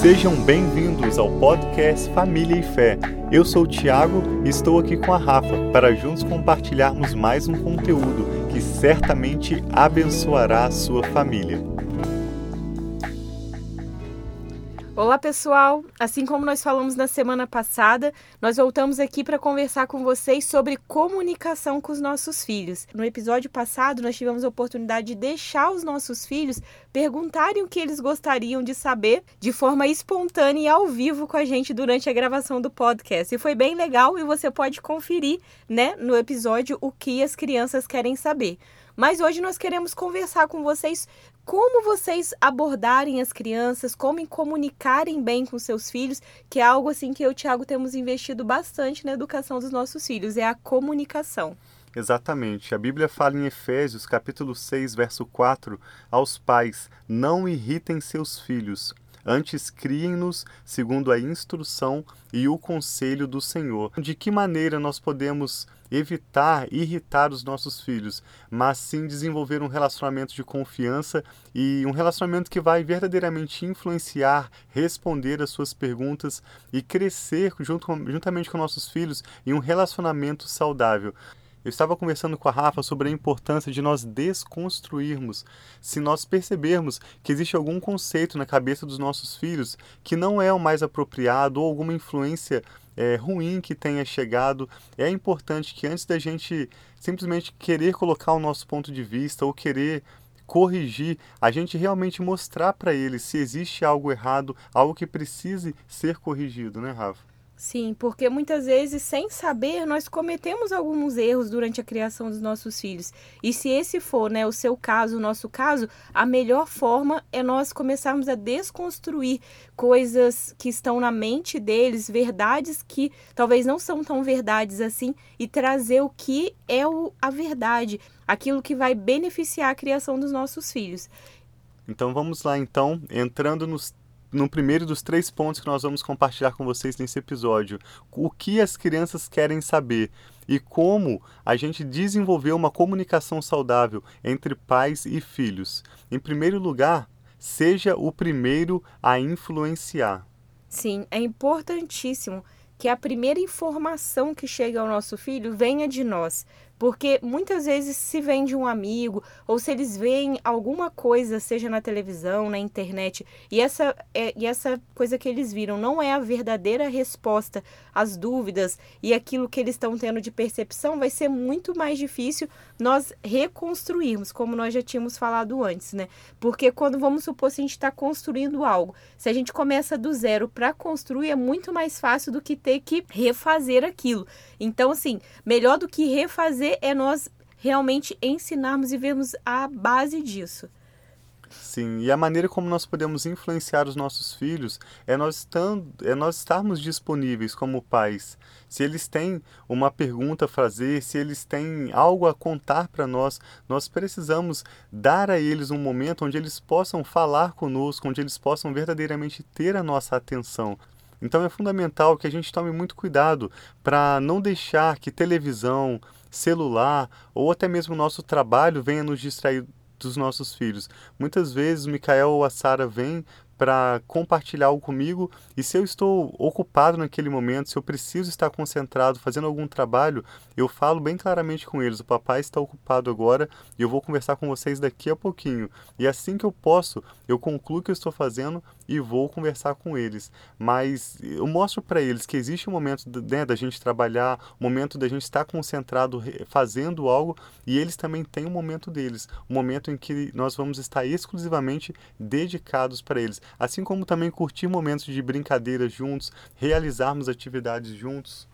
Sejam bem-vindos ao podcast Família e Fé. Eu sou o Tiago e estou aqui com a Rafa para juntos compartilharmos mais um conteúdo que certamente abençoará a sua família. Olá, pessoal! Assim como nós falamos na semana passada, nós voltamos aqui para conversar com vocês sobre comunicação com os nossos filhos. No episódio passado, nós tivemos a oportunidade de deixar os nossos filhos perguntarem o que eles gostariam de saber de forma espontânea e ao vivo com a gente durante a gravação do podcast. E foi bem legal e você pode conferir, né, no episódio o que as crianças querem saber. Mas hoje nós queremos conversar com vocês como vocês abordarem as crianças, como comunicarem bem com seus filhos, que é algo assim que eu e o Thiago temos investido bastante na educação dos nossos filhos, é a comunicação. Exatamente. A Bíblia fala em Efésios, capítulo 6, verso 4, aos pais: não irritem seus filhos, Antes, criem-nos segundo a instrução e o conselho do Senhor. De que maneira nós podemos evitar irritar os nossos filhos, mas sim desenvolver um relacionamento de confiança e um relacionamento que vai verdadeiramente influenciar, responder às suas perguntas e crescer junto, juntamente com nossos filhos em um relacionamento saudável. Eu estava conversando com a Rafa sobre a importância de nós desconstruirmos. Se nós percebermos que existe algum conceito na cabeça dos nossos filhos que não é o mais apropriado ou alguma influência é, ruim que tenha chegado, é importante que antes da gente simplesmente querer colocar o nosso ponto de vista ou querer corrigir, a gente realmente mostrar para eles se existe algo errado, algo que precise ser corrigido, né, Rafa? Sim, porque muitas vezes, sem saber, nós cometemos alguns erros durante a criação dos nossos filhos. E se esse for né, o seu caso, o nosso caso, a melhor forma é nós começarmos a desconstruir coisas que estão na mente deles, verdades que talvez não são tão verdades assim, e trazer o que é o, a verdade, aquilo que vai beneficiar a criação dos nossos filhos. Então vamos lá então, entrando nos no primeiro dos três pontos que nós vamos compartilhar com vocês nesse episódio. O que as crianças querem saber e como a gente desenvolver uma comunicação saudável entre pais e filhos. Em primeiro lugar, seja o primeiro a influenciar. Sim, é importantíssimo que a primeira informação que chega ao nosso filho venha de nós, porque muitas vezes se vem de um amigo, ou se eles veem alguma coisa, seja na televisão, na internet, e essa, é, e essa coisa que eles viram não é a verdadeira resposta às dúvidas e aquilo que eles estão tendo de percepção, vai ser muito mais difícil nós reconstruirmos, como nós já tínhamos falado antes, né? Porque quando vamos supor se a gente está construindo algo, se a gente começa do zero para construir, é muito mais fácil do que ter que refazer aquilo. Então, assim, melhor do que refazer fazer é nós realmente ensinarmos e vermos a base disso. Sim, e a maneira como nós podemos influenciar os nossos filhos é nós, estando, é nós estarmos disponíveis como pais. Se eles têm uma pergunta a fazer, se eles têm algo a contar para nós, nós precisamos dar a eles um momento onde eles possam falar conosco, onde eles possam verdadeiramente ter a nossa atenção. Então é fundamental que a gente tome muito cuidado para não deixar que televisão, celular ou até mesmo nosso trabalho venha nos distrair dos nossos filhos. Muitas vezes o Mikael ou a Sara vêm para compartilhar algo comigo e se eu estou ocupado naquele momento, se eu preciso estar concentrado fazendo algum trabalho, eu falo bem claramente com eles: o papai está ocupado agora e eu vou conversar com vocês daqui a pouquinho. E assim que eu posso, eu concluo o que eu estou fazendo e vou conversar com eles. Mas eu mostro para eles que existe um momento né, da gente trabalhar, um momento da gente estar concentrado fazendo algo e eles também têm um momento deles, um momento em que nós vamos estar exclusivamente dedicados para eles. Assim como também curtir momentos de brincadeira juntos, realizarmos atividades juntos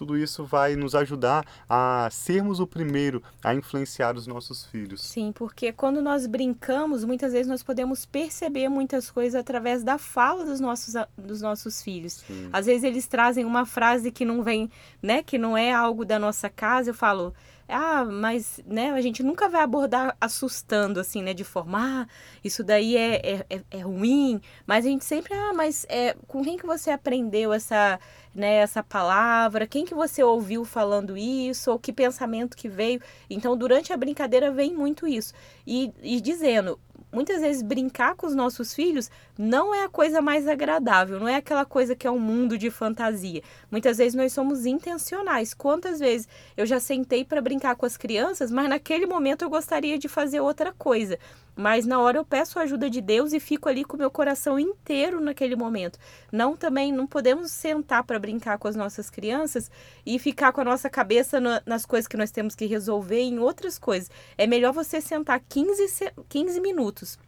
tudo isso vai nos ajudar a sermos o primeiro a influenciar os nossos filhos. Sim, porque quando nós brincamos, muitas vezes nós podemos perceber muitas coisas através da fala dos nossos, dos nossos filhos. Sim. Às vezes eles trazem uma frase que não vem, né, que não é algo da nossa casa, eu falo, ah, mas né, a gente nunca vai abordar assustando, assim, né? De forma, ah, isso daí é, é, é, é ruim. Mas a gente sempre, ah, mas é, com quem que você aprendeu essa, né, essa palavra? Quem que você ouviu falando isso? Ou que pensamento que veio? Então, durante a brincadeira vem muito isso. E, e dizendo, muitas vezes brincar com os nossos filhos não é a coisa mais agradável, não é aquela coisa que é um mundo de fantasia. Muitas vezes nós somos intencionais. Quantas vezes eu já sentei para brincar com as crianças, mas naquele momento eu gostaria de fazer outra coisa. Mas na hora eu peço a ajuda de Deus e fico ali com meu coração inteiro naquele momento. Não também não podemos sentar para brincar com as nossas crianças e ficar com a nossa cabeça no, nas coisas que nós temos que resolver em outras coisas. É melhor você sentar 15, 15 minutos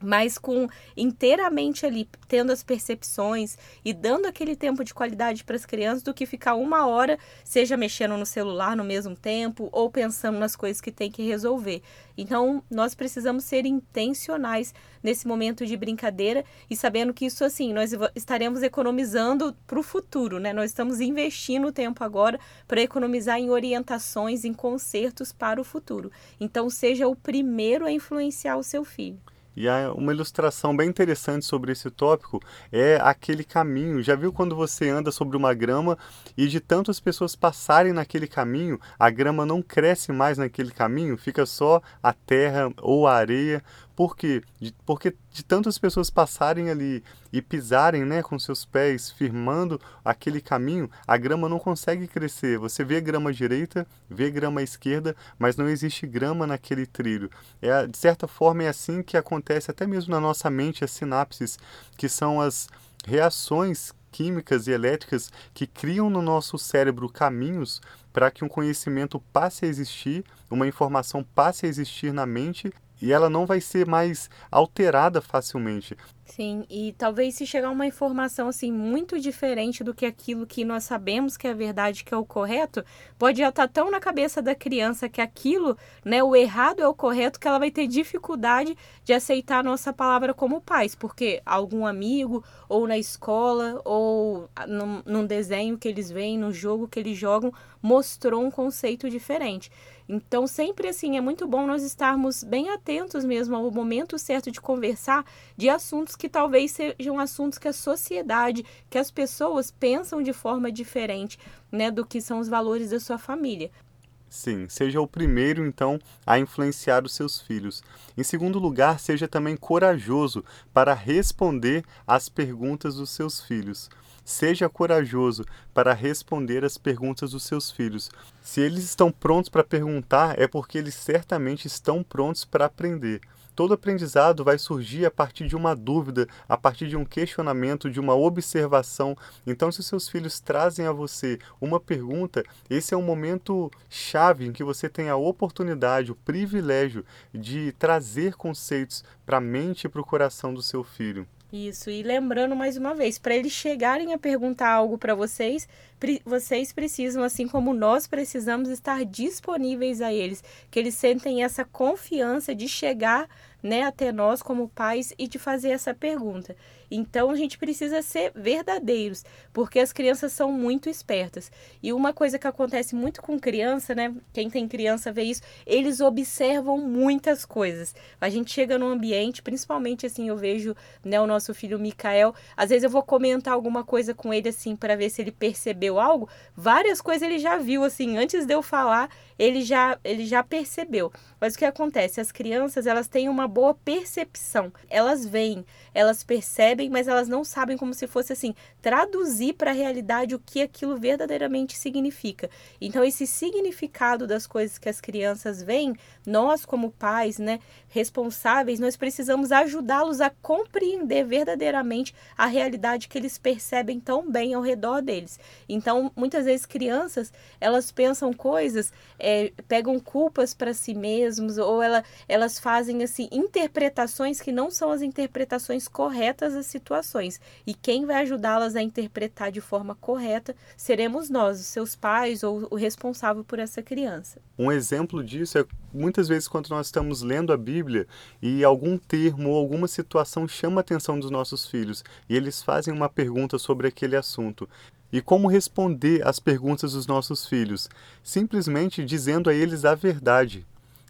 mas com inteiramente ali tendo as percepções e dando aquele tempo de qualidade para as crianças do que ficar uma hora seja mexendo no celular no mesmo tempo ou pensando nas coisas que tem que resolver. Então, nós precisamos ser intencionais nesse momento de brincadeira e sabendo que isso assim, nós estaremos economizando para o futuro, né? Nós estamos investindo o tempo agora para economizar em orientações, em concertos para o futuro. Então, seja o primeiro a influenciar o seu filho. E uma ilustração bem interessante sobre esse tópico é aquele caminho. Já viu quando você anda sobre uma grama e de tantas pessoas passarem naquele caminho, a grama não cresce mais naquele caminho, fica só a terra ou a areia, por quê? De, porque de tantas pessoas passarem ali e pisarem né, com seus pés, firmando aquele caminho, a grama não consegue crescer. Você vê grama direita, vê grama esquerda, mas não existe grama naquele trilho. É, de certa forma, é assim que acontece até mesmo na nossa mente as sinapses, que são as reações químicas e elétricas que criam no nosso cérebro caminhos para que um conhecimento passe a existir, uma informação passe a existir na mente e ela não vai ser mais alterada facilmente. Sim, e talvez se chegar uma informação assim muito diferente do que aquilo que nós sabemos que é a verdade, que é o correto, pode já estar tá tão na cabeça da criança que aquilo, né, o errado é o correto, que ela vai ter dificuldade de aceitar a nossa palavra como pais, porque algum amigo, ou na escola, ou num, num desenho que eles veem, no jogo que eles jogam, mostrou um conceito diferente. Então, sempre assim, é muito bom nós estarmos bem atentos mesmo ao momento certo de conversar de assuntos que talvez sejam assuntos que a sociedade, que as pessoas pensam de forma diferente, né, do que são os valores da sua família. Sim, seja o primeiro, então, a influenciar os seus filhos. Em segundo lugar, seja também corajoso para responder às perguntas dos seus filhos. Seja corajoso para responder às perguntas dos seus filhos. Se eles estão prontos para perguntar, é porque eles certamente estão prontos para aprender. Todo aprendizado vai surgir a partir de uma dúvida, a partir de um questionamento, de uma observação. Então, se seus filhos trazem a você uma pergunta, esse é um momento chave em que você tem a oportunidade, o privilégio de trazer conceitos para a mente e para o coração do seu filho. Isso, e lembrando mais uma vez, para eles chegarem a perguntar algo para vocês, vocês precisam, assim como nós precisamos, estar disponíveis a eles, que eles sentem essa confiança de chegar né, até nós como pais e de fazer essa pergunta. Então a gente precisa ser verdadeiros, porque as crianças são muito espertas. E uma coisa que acontece muito com criança, né? Quem tem criança vê isso, eles observam muitas coisas. A gente chega no ambiente, principalmente assim, eu vejo, né, o nosso filho Mikael, às vezes eu vou comentar alguma coisa com ele assim para ver se ele percebeu algo, várias coisas ele já viu assim, antes de eu falar, ele já ele já percebeu. Mas o que acontece? As crianças, elas têm uma boa percepção. Elas veem, elas percebem, mas elas não sabem como se fosse assim, traduzir para a realidade o que aquilo verdadeiramente significa. Então, esse significado das coisas que as crianças veem, nós como pais, né, responsáveis, nós precisamos ajudá-los a compreender verdadeiramente a realidade que eles percebem tão bem ao redor deles. Então, muitas vezes crianças, elas pensam coisas, é, pegam culpas para si mesmos ou ela, elas fazem assim interpretações que não são as interpretações corretas situações. E quem vai ajudá-las a interpretar de forma correta seremos nós, os seus pais ou o responsável por essa criança. Um exemplo disso é muitas vezes quando nós estamos lendo a Bíblia e algum termo ou alguma situação chama a atenção dos nossos filhos e eles fazem uma pergunta sobre aquele assunto. E como responder às perguntas dos nossos filhos? Simplesmente dizendo a eles a verdade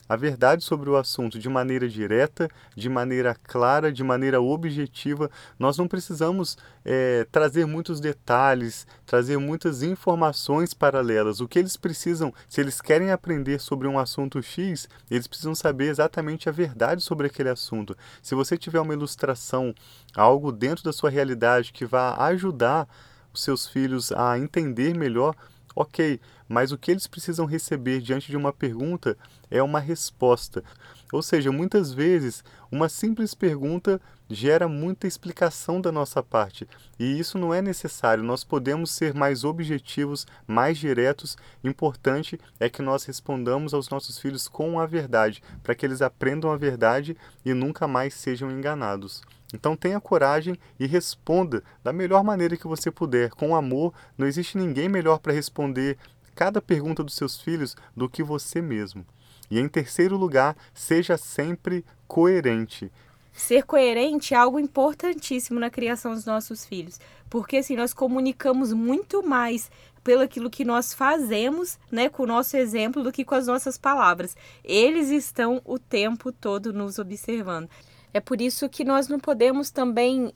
a verdade sobre o assunto de maneira direta, de maneira clara, de maneira objetiva. Nós não precisamos é, trazer muitos detalhes, trazer muitas informações paralelas. O que eles precisam, se eles querem aprender sobre um assunto X, eles precisam saber exatamente a verdade sobre aquele assunto. Se você tiver uma ilustração, algo dentro da sua realidade que vá ajudar os seus filhos a entender melhor, ok, mas o que eles precisam receber diante de uma pergunta é uma resposta. Ou seja, muitas vezes uma simples pergunta gera muita explicação da nossa parte, e isso não é necessário. Nós podemos ser mais objetivos, mais diretos. Importante é que nós respondamos aos nossos filhos com a verdade, para que eles aprendam a verdade e nunca mais sejam enganados. Então tenha coragem e responda da melhor maneira que você puder, com amor. Não existe ninguém melhor para responder cada pergunta dos seus filhos do que você mesmo. E em terceiro lugar, seja sempre coerente. Ser coerente é algo importantíssimo na criação dos nossos filhos, porque assim nós comunicamos muito mais pelo aquilo que nós fazemos, né, com o nosso exemplo do que com as nossas palavras. Eles estão o tempo todo nos observando. É por isso que nós não podemos também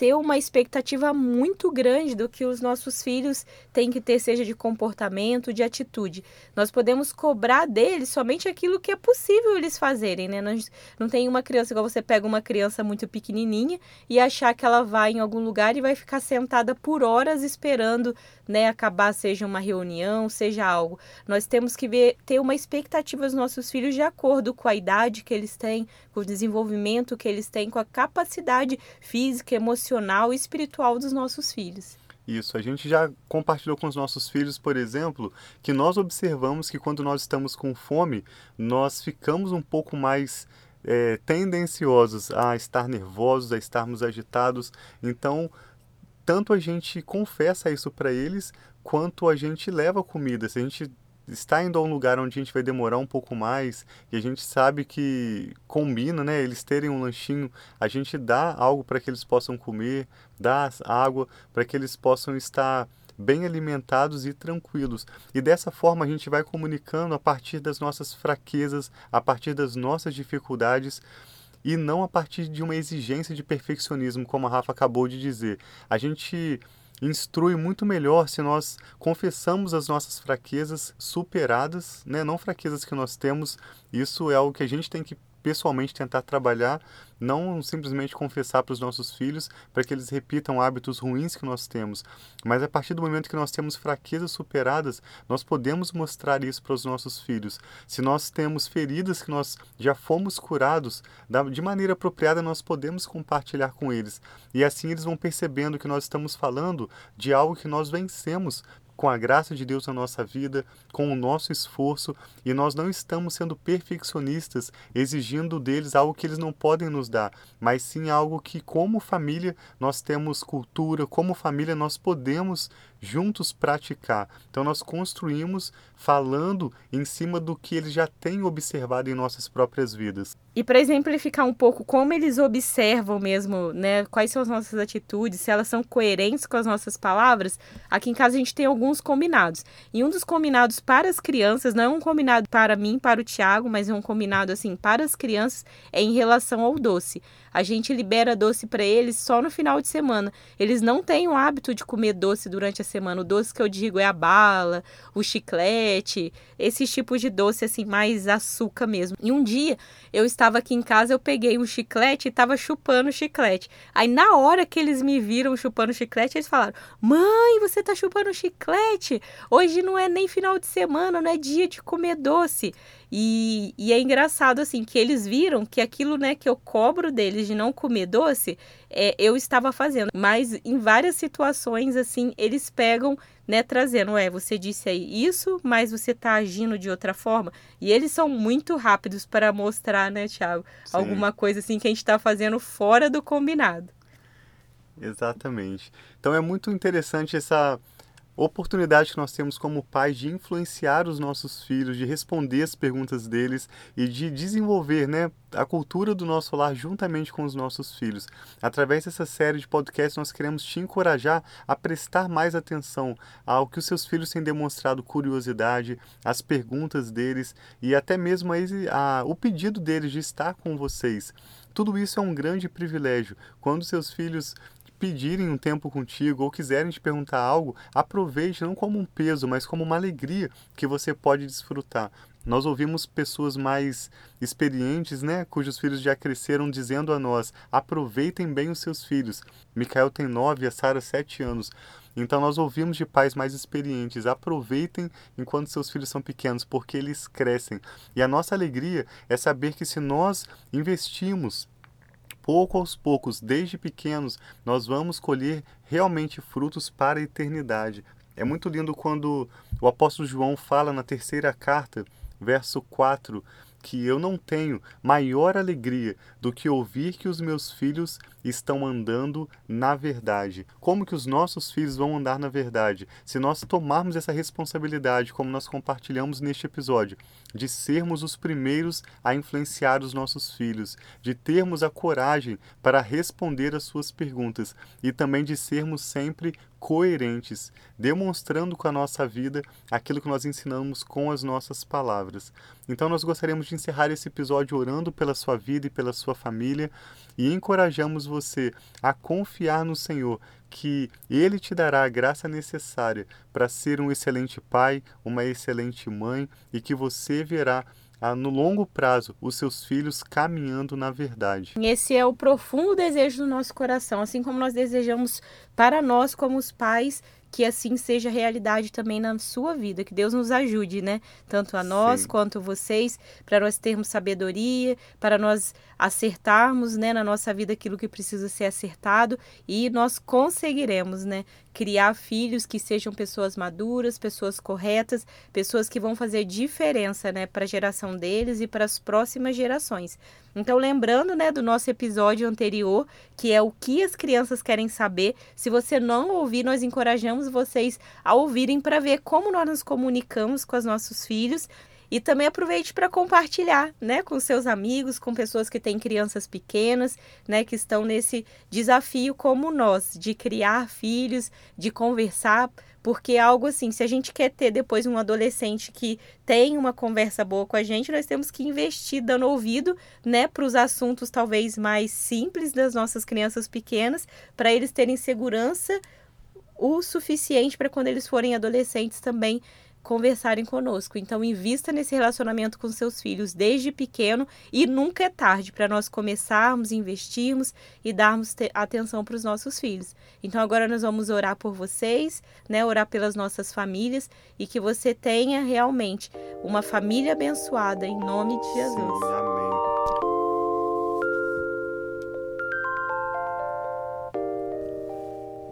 ter uma expectativa muito grande do que os nossos filhos têm que ter, seja de comportamento, de atitude. Nós podemos cobrar deles somente aquilo que é possível eles fazerem, né? Não, não tem uma criança igual você pega uma criança muito pequenininha e achar que ela vai em algum lugar e vai ficar sentada por horas esperando, né, acabar seja uma reunião, seja algo. Nós temos que ver, ter uma expectativa dos nossos filhos de acordo com a idade que eles têm, com o desenvolvimento que eles têm, com a capacidade física, emocional emocional e espiritual dos nossos filhos. Isso, a gente já compartilhou com os nossos filhos, por exemplo, que nós observamos que quando nós estamos com fome, nós ficamos um pouco mais é, tendenciosos a estar nervosos, a estarmos agitados. Então, tanto a gente confessa isso para eles, quanto a gente leva comida. Se a gente está indo a um lugar onde a gente vai demorar um pouco mais e a gente sabe que combina, né? Eles terem um lanchinho, a gente dá algo para que eles possam comer, dá água para que eles possam estar bem alimentados e tranquilos. E dessa forma a gente vai comunicando a partir das nossas fraquezas, a partir das nossas dificuldades e não a partir de uma exigência de perfeccionismo, como a Rafa acabou de dizer. A gente instrui muito melhor se nós confessamos as nossas fraquezas superadas, né? não fraquezas que nós temos. Isso é algo que a gente tem que pessoalmente tentar trabalhar, não simplesmente confessar para os nossos filhos para que eles repitam hábitos ruins que nós temos, mas a partir do momento que nós temos fraquezas superadas, nós podemos mostrar isso para os nossos filhos. Se nós temos feridas que nós já fomos curados, de maneira apropriada nós podemos compartilhar com eles. E assim eles vão percebendo que nós estamos falando de algo que nós vencemos com a graça de Deus na nossa vida, com o nosso esforço, e nós não estamos sendo perfeccionistas, exigindo deles algo que eles não podem nos dar, mas sim algo que, como família, nós temos cultura, como família, nós podemos juntos praticar. Então nós construímos falando em cima do que eles já têm observado em nossas próprias vidas. E para exemplificar um pouco como eles observam mesmo, né, quais são as nossas atitudes, se elas são coerentes com as nossas palavras, aqui em casa a gente tem alguns combinados. E um dos combinados para as crianças, não é um combinado para mim, para o Tiago, mas é um combinado assim para as crianças, é em relação ao doce. A gente libera doce para eles só no final de semana. Eles não têm o hábito de comer doce durante a semana. O doce que eu digo é a bala, o chiclete, esses tipos de doce assim mais açúcar mesmo. E um dia eu estava aqui em casa, eu peguei um chiclete e estava chupando chiclete. Aí na hora que eles me viram chupando chiclete, eles falaram: "Mãe, você tá chupando chiclete? Hoje não é nem final de semana, não é dia de comer doce". E, e, é engraçado, assim, que eles viram que aquilo, né, que eu cobro deles de não comer doce, é, eu estava fazendo. Mas em várias situações, assim, eles pegam, né, trazendo, é, você disse aí isso, mas você está agindo de outra forma. E eles são muito rápidos para mostrar, né, Thiago, Sim. alguma coisa, assim, que a gente está fazendo fora do combinado. Exatamente. Então é muito interessante essa oportunidade que nós temos como pais de influenciar os nossos filhos, de responder as perguntas deles e de desenvolver né, a cultura do nosso lar juntamente com os nossos filhos. Através dessa série de podcasts, nós queremos te encorajar a prestar mais atenção ao que os seus filhos têm demonstrado curiosidade, as perguntas deles e até mesmo a, a, o pedido deles de estar com vocês. Tudo isso é um grande privilégio. Quando seus filhos pedirem um tempo contigo ou quiserem te perguntar algo, aproveite não como um peso, mas como uma alegria que você pode desfrutar. Nós ouvimos pessoas mais experientes, né, cujos filhos já cresceram, dizendo a nós: aproveitem bem os seus filhos. Micael tem nove, a Sara sete anos. Então nós ouvimos de pais mais experientes: aproveitem enquanto seus filhos são pequenos, porque eles crescem. E a nossa alegria é saber que se nós investimos pouco aos poucos, desde pequenos, nós vamos colher realmente frutos para a eternidade. É muito lindo quando o apóstolo João fala na terceira carta verso 4, que eu não tenho maior alegria do que ouvir que os meus filhos estão andando na verdade. Como que os nossos filhos vão andar na verdade? Se nós tomarmos essa responsabilidade, como nós compartilhamos neste episódio, de sermos os primeiros a influenciar os nossos filhos, de termos a coragem para responder às suas perguntas e também de sermos sempre coerentes, demonstrando com a nossa vida aquilo que nós ensinamos com as nossas palavras. Então nós gostaríamos de encerrar esse episódio orando pela sua vida e pela sua família e encorajamos você a confiar no Senhor, que Ele te dará a graça necessária para ser um excelente pai, uma excelente mãe e que você verá a, no longo prazo os seus filhos caminhando na verdade. Esse é o profundo desejo do nosso coração, assim como nós desejamos para nós como os pais que assim seja realidade também na sua vida, que Deus nos ajude, né? Tanto a nós Sim. quanto vocês, para nós termos sabedoria, para nós acertarmos, né, na nossa vida aquilo que precisa ser acertado e nós conseguiremos, né, criar filhos que sejam pessoas maduras, pessoas corretas, pessoas que vão fazer diferença, né, para a geração deles e para as próximas gerações. Então, lembrando, né, do nosso episódio anterior, que é o que as crianças querem saber, se você não ouvir, nós encorajamos vocês a ouvirem para ver como nós nos comunicamos com os nossos filhos e também aproveite para compartilhar, né, com seus amigos, com pessoas que têm crianças pequenas, né, que estão nesse desafio como nós, de criar filhos, de conversar, porque é algo assim, se a gente quer ter depois um adolescente que tem uma conversa boa com a gente, nós temos que investir dando ouvido, né, para os assuntos talvez mais simples das nossas crianças pequenas, para eles terem segurança o suficiente para quando eles forem adolescentes também conversarem conosco. Então, invista nesse relacionamento com seus filhos desde pequeno e nunca é tarde para nós começarmos, investirmos e darmos atenção para os nossos filhos. Então, agora nós vamos orar por vocês, né? Orar pelas nossas famílias e que você tenha realmente uma família abençoada em nome de Jesus. Sim, amém.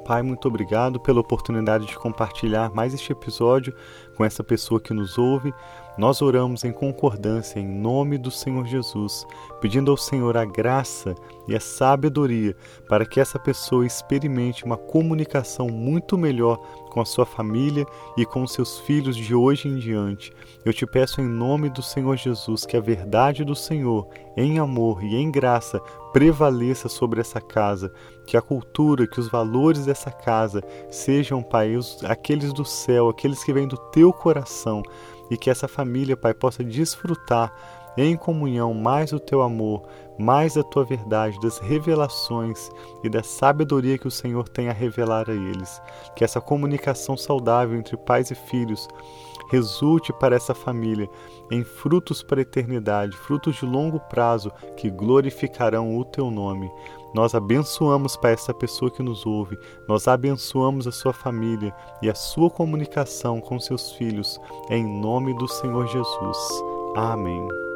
Pai, muito obrigado pela oportunidade de compartilhar mais este episódio com essa pessoa que nos ouve. Nós oramos em concordância em nome do Senhor Jesus, pedindo ao Senhor a graça e a sabedoria para que essa pessoa experimente uma comunicação muito melhor com a sua família e com seus filhos de hoje em diante. Eu te peço em nome do Senhor Jesus que a verdade do Senhor, em amor e em graça, prevaleça sobre essa casa, que a cultura, que os valores dessa casa sejam, Pai, aqueles do céu, aqueles que vêm do teu coração, e que essa família, Pai, possa desfrutar em comunhão mais do teu amor, mais da tua verdade, das revelações e da sabedoria que o Senhor tem a revelar a eles. Que essa comunicação saudável entre pais e filhos resulte para essa família em frutos para a eternidade, frutos de longo prazo que glorificarão o teu nome. Nós abençoamos para essa pessoa que nos ouve, nós abençoamos a sua família e a sua comunicação com seus filhos, em nome do Senhor Jesus. Amém.